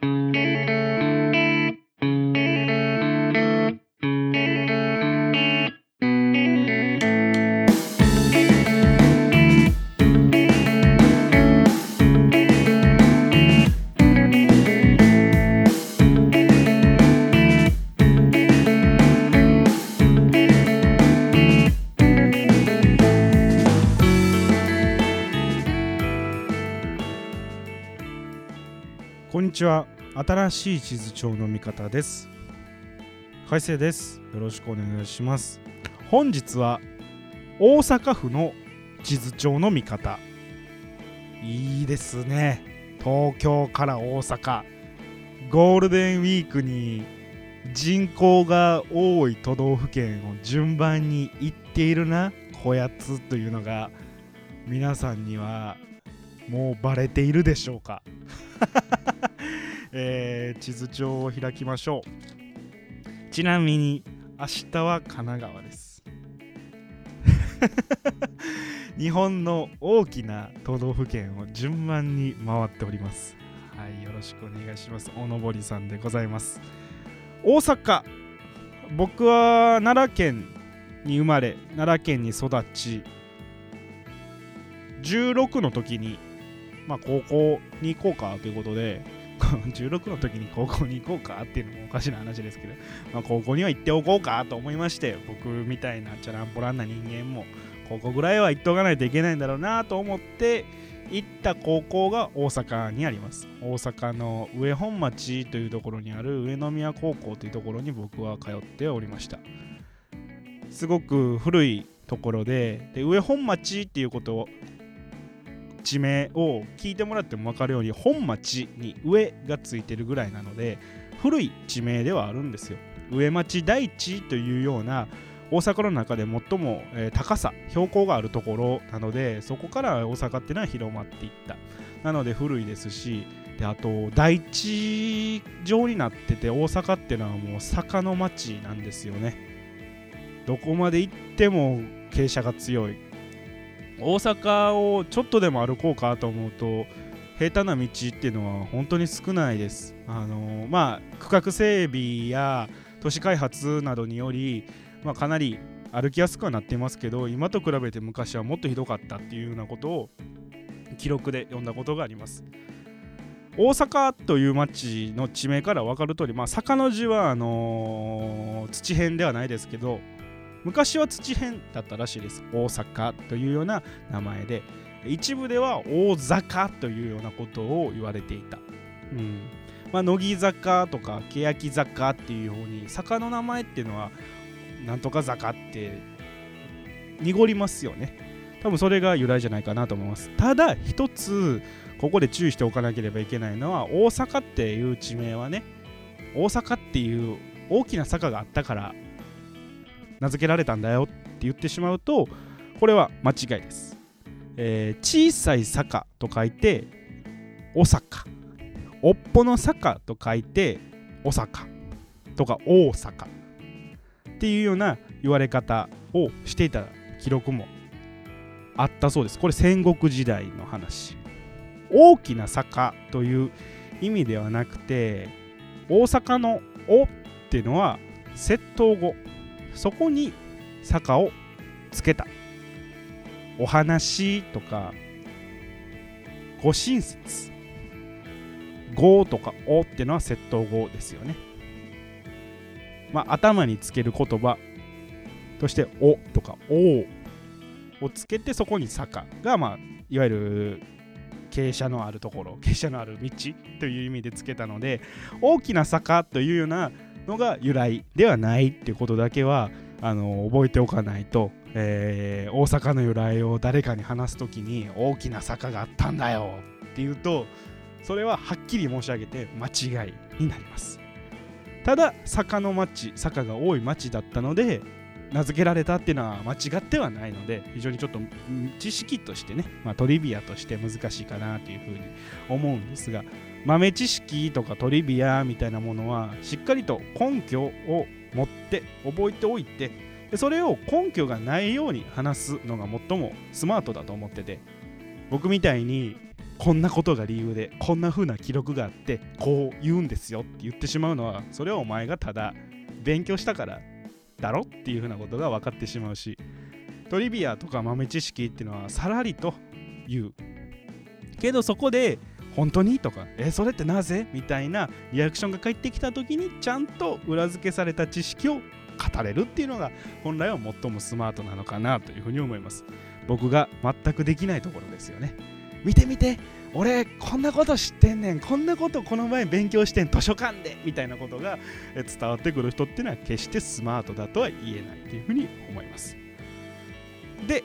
Mm-hmm. こんにちは。新しい地図帳の見方です。海星です。よろしくお願いします。本日は大阪府の地図帳の見方。いいですね。東京から大阪。ゴールデンウィークに人口が多い都道府県を順番に行っているな。こやつというのが皆さんにはもうバレているでしょうか。えー地図帳を開きましょう。ちなみに明日は神奈川です。日本の大きな都道府県を順番に回っております。はいよろしくお願いします。おのぼりさんでございます。大阪。僕は奈良県に生まれ奈良県に育ち16の時にまあ高校に行こうかということで 16の時に高校に行こうかっていうのもおかしな話ですけど、まあ、高校には行っておこうかと思いまして僕みたいなチャランポランな人間も高校ぐらいは行っておかないといけないんだろうなと思って行った高校が大阪にあります。大阪の上本町というところにある上宮高校というところに僕は通っておりました。すごく古いところでで上本町っていうことを地名を聞いてもらっても分かるように本町に上がついてるぐらいなので古い地名ではあるんですよ。上町台地というような大阪の中で最も、高さ標高があるところなのでそこから大阪っていうのは広まっていった。なので古いですしであと台地上になってて大阪っていうのはもう坂の町なんですよね。どこまで行っても傾斜が強い。大阪をちょっとでも歩こうかと思うと平坦な道っていうのは本当に少ないです。あのまあ区画整備や都市開発などにより、まあ、かなり歩きやすくはなっていますけど今と比べて昔はもっとひどかったっていうようなことを記録で読んだことがあります。大阪という町の地名から分かる通り、まあ、坂の字はあのー土辺ではないですけど昔は土辺だったらしいです。大阪というような名前で。一部では大坂というようなことを言われていた、うん。まあ、乃木坂とか欅坂っていうように坂の名前っていうのはなんとか坂って濁りますよね。多分それが由来じゃないかなと思います。ただ一つここで注意しておかなければいけないのは大阪っていう地名はね大阪っていう大きな坂があったから名付けられたんだよって言ってしまうとこれは間違いです、えー小さい坂と書いてお坂。おっぽの坂と書いてお坂。とか大阪っていうような言われ方をしていた記録もあったそうです。これ戦国時代の話。大きな坂という意味ではなくて大阪の「お」っていうのは窃盗語。そこに坂をつけた。お話とかご親切。語とかおってのは窃盗語ですよね。まあ頭につける言葉としておとかおをつけてそこに坂がまあいわゆる傾斜のあるところ傾斜のある道という意味でつけたので大きな坂というようなのが由来ではないっていうことだけはあの覚えておかないと、えー大阪の由来を誰かに話す時に大きな坂があったんだよっていうとそれははっきり申し上げて間違いになります。ただ坂の町坂が多い町だったので名付けられたっていうのは間違ってはないので非常にちょっと知識としてね、まあ、トリビアとして難しいかなというふうに思うんですが豆知識とかトリビアみたいなものはしっかりと根拠を持って覚えておいてでそれを根拠がないように話すのが最もスマートだと思ってて僕みたいにこんなことが理由でこんな風な記録があってこう言うんですよって言ってしまうのはそれはお前がただ勉強したからだろ？っていう風なことが分かってしまうしトリビアとか豆知識っていうのはさらりと言う。けどそこで本当に？とかえそれってなぜ？みたいなリアクションが返ってきた時にちゃんと裏付けされた知識を語れるっていうのが本来は最もスマートなのかなというふうに思います。僕が全くできないところですよね。見て見て！俺こんなこと知ってんねん。こんなことこの前勉強してん図書館で。みたいなことが伝わってくる人っていうのは決してスマートだとは言えないというふうに思います。で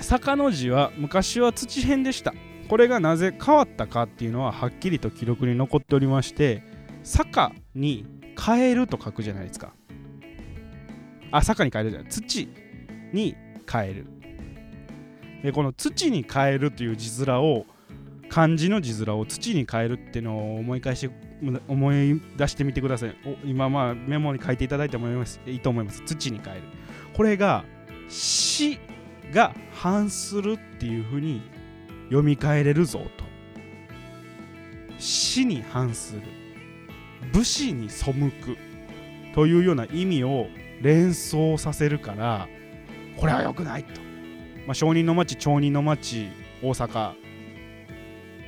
坂の字は昔は土辺でした。これがなぜ変わったかっていうのははっきりと記録に残っておりまして坂に変えると書くじゃないですか。あ坂に変えるじゃない。土に変える。でこの土に変えるという字面を漢字の字面を土に変えるっていうのを思い返して思い出してみてください。今まあメモに書いていただいてもいいます。いいと思います。土に変える。これが死が反するっていうふうに読み替えれるぞと。死に反する。武士に背くというような意味を連想させるからこれは良くないと、まあ、商人の町町人の町大阪。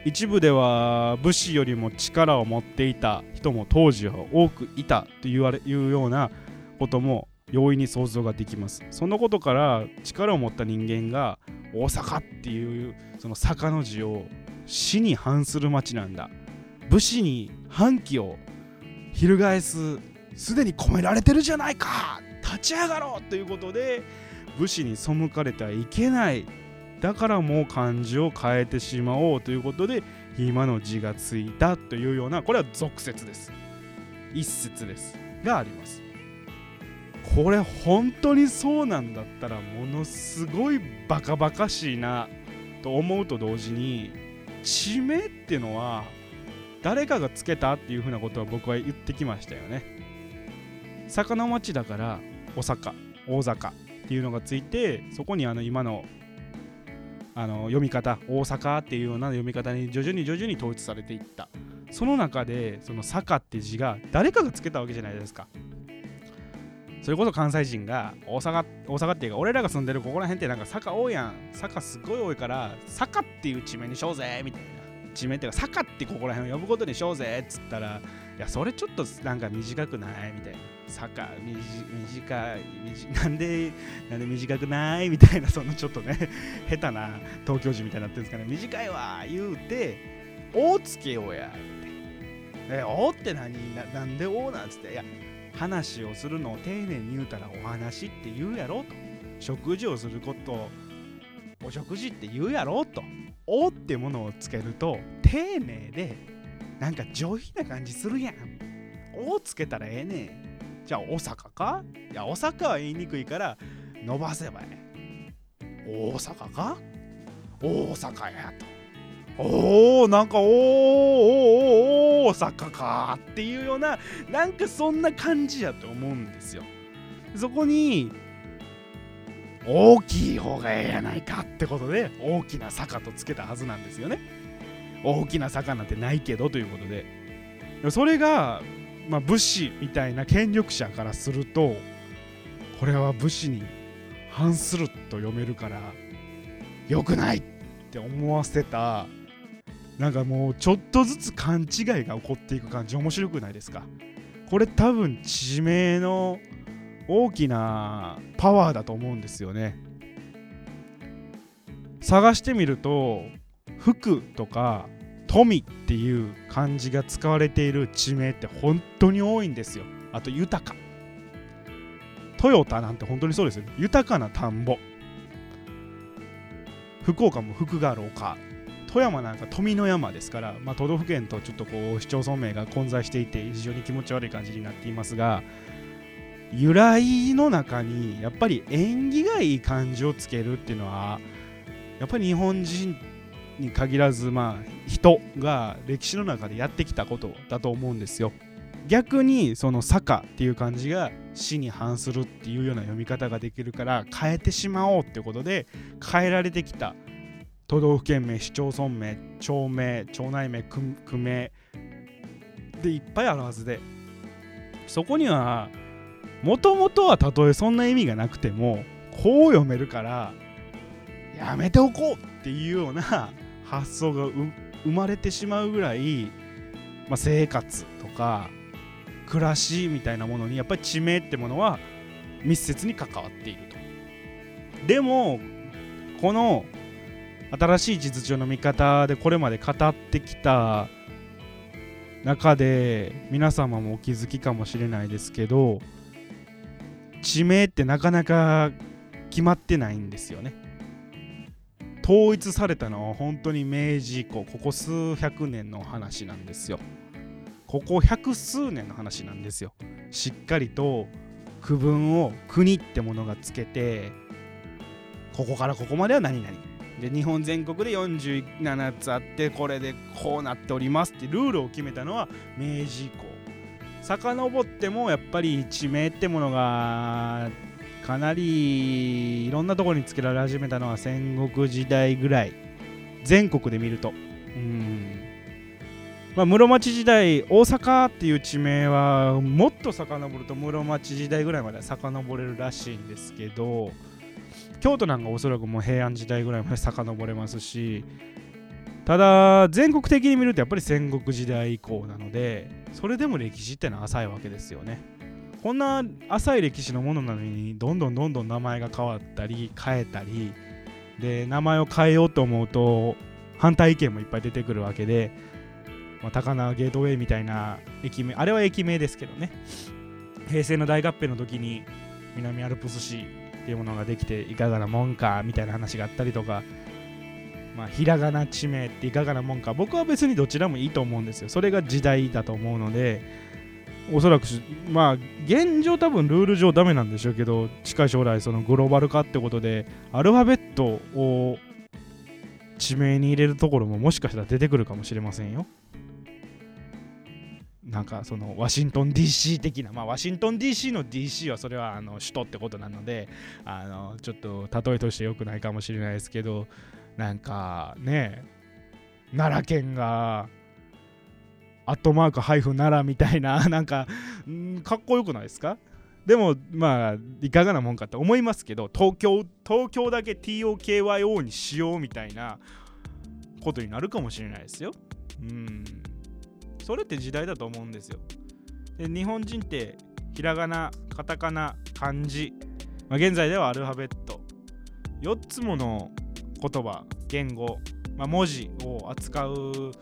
一部では武士よりも力を持っていた人も当時は多くいたと言われいうようなことも容易に想像ができます。そのことから力を持った人間が大阪っていうその坂の字を死に反する町なんだ。武士に反旗を翻すすでに込められてるじゃないか立ち上がろうということで武士に背かれてはいけないだからもう漢字を変えてしまおうということで今の字がついたというようなこれは俗説です。一説です。があります。これ本当にそうなんだったらものすごいバカバカしいなと思うと同時に地名っていうのは誰かがつけたっていうふうなことは僕は言ってきましたよね。坂の町だから大阪大阪っていうのがついてそこにあの今のあの読み方大阪っていうような読み方に徐々に徐々に統一されていった。その中でその坂って字が誰かがつけたわけじゃないですか。それこそ関西人が大阪大阪っていうか俺らが住んでるここら辺ってなんか坂多いやん。坂すごい多いから坂っていう地名にしようぜみたいな。地名っていうか坂ってここら辺を呼ぶことにしようぜっつったらいやそれちょっとなんか短くない？みたい？な坂短い？なんでなんで短くない？みたい？なそのちょっとね下手な東京人みたい？になってるんですかね短い？わ言うて「お」つけようやって「えお」って何ななんで「お」なんつってい？や話をするのを丁寧に言うたらお話って言うやろと食事をすることお食事って言うやろとおってものをつけると丁寧でなんか上品な感じするやん。おつけたらええねん。じゃあ大阪か？いや大阪は言いにくいから伸ばせばええ。大阪か？大阪やと。おおなんかおーおー大阪か。っていうようななんかそんな感じやと思うんですよ。そこに大きい方がええやないかってことで大きな坂とつけたはずなんですよね。大きな坂なんてないけどということで。それが、まあ、武士みたいな権力者からするとこれは武士に反すると読めるから良くないって思わせたなんかもうちょっとずつ勘違いが起こっていく感じ。面白くないですか？これ多分地名の大きなパワーだと思うんですよね。探してみると服とか富っていう漢字が使われている地名って本当に多いんですよ。あと豊か。トヨタなんて本当にそうですよ豊かな田んぼ。福岡も福がある丘。富山なんか富の山ですから、まあ、都道府県とちょっとこう市町村名が混在していて非常に気持ち悪い感じになっていますが由来の中にやっぱり縁起がいい漢字をつけるっていうのはやっぱり日本人に限らずまあ人が歴史の中でやってきたことだと思うんですよ。逆にその坂っていう漢字が死に反するっていうような読み方ができるから変えてしまおうってことで変えられてきた都道府県名市町村名町名町内名区区名でいっぱいあるはずでそこにはもともとはたとえそんな意味がなくてもこう読めるからやめておこうっていうような発想が生まれてしまうぐらい、まあ、生活とか暮らしみたいなものにやっぱり地名ってものは密接に関わっていると。でもこの新しい地図上の見方でこれまで語ってきた中で皆様もお気づきかもしれないですけど地名ってなかなか決まってないんですよね。統一されたのは本当に明治以降ここ数百年の話なんですよ。ここ百数年の話なんですよ。しっかりと区分を国ってものがつけてここからここまでは何々で日本全国で47つあってこれでこうなっておりますってルールを決めたのは明治以降遡ってもやっぱり地名ってものがかなりいろんなところにつけられ始めたのは戦国時代ぐらい。全国で見ると。うん。まあ、室町時代大阪っていう地名はもっと遡ると室町時代ぐらいまで遡れるらしいんですけど京都なんかおそらくもう平安時代ぐらいまで遡れますしただ全国的に見るとやっぱり戦国時代以降なのでそれでも歴史ってのは浅いわけですよねこんな浅い歴史のものなのにどんどんどんどん名前が変わったり変えたりで名前を変えようと思うと反対意見もいっぱい出てくるわけで、まあ、高輪ゲートウェイみたいな駅名あれは駅名ですけどね。平成の大合併の時に南アルプス市っていうものができていかがなもんかみたいな話があったりとかまあ、ひらがな地名っていかがなもんか僕は別にどちらもいいと思うんですよ。それが時代だと思うのでおそらくまあ現状多分ルール上ダメなんでしょうけど近い将来そのグローバル化ってことでアルファベットを地名に入れるところももしかしたら出てくるかもしれませんよ。なんかそのワシントン DC 的なまあワシントン DC の DC はそれはあの首都ってことなのであのちょっと例えとして良くないかもしれないですけどなんかね奈良県がアットマークハイフン奈良みたいな なんかんかっこよくないですか？でもまあいかがなもんかって思いますけど東京東京だけ TOKYO にしようみたいなことになるかもしれないですよ。うん。それって時代だと思うんですよ。で日本人ってひらがなカタカナ漢字、まあ、現在ではアルファベット4つもの言葉言語、まあ、文字を扱う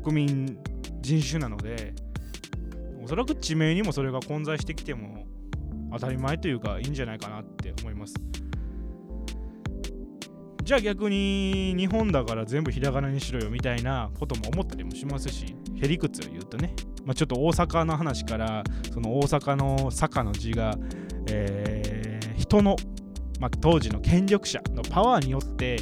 国民人種なのでおそらく地名にもそれが混在してきても当たり前というかいいんじゃないかなって思います。じゃあ逆に日本だから全部ひらがなにしろよみたいなことも思ったりもしますしへりくつを言うとね、まあ、ちょっと大阪の話からその大阪の坂の字が、えー、人のまあ、当時の権力者のパワーによって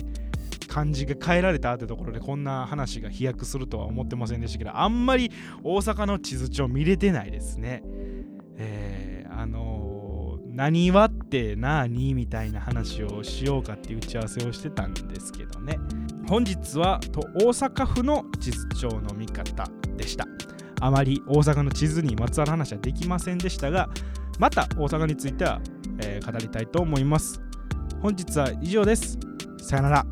漢字が変えられたってところでこんな話が飛躍するとは思ってませんでしたけどあんまり大阪の地図帳見れてないですね。えー、あのー、何はって何みたいな話をしようかって打ち合わせをしてたんですけどね本日はと大阪府の地図帳の見方でしたあまり大阪の地図にまつわる話はできませんでしたがまた大阪については、えー、語りたいと思います本日は以上です。さよなら。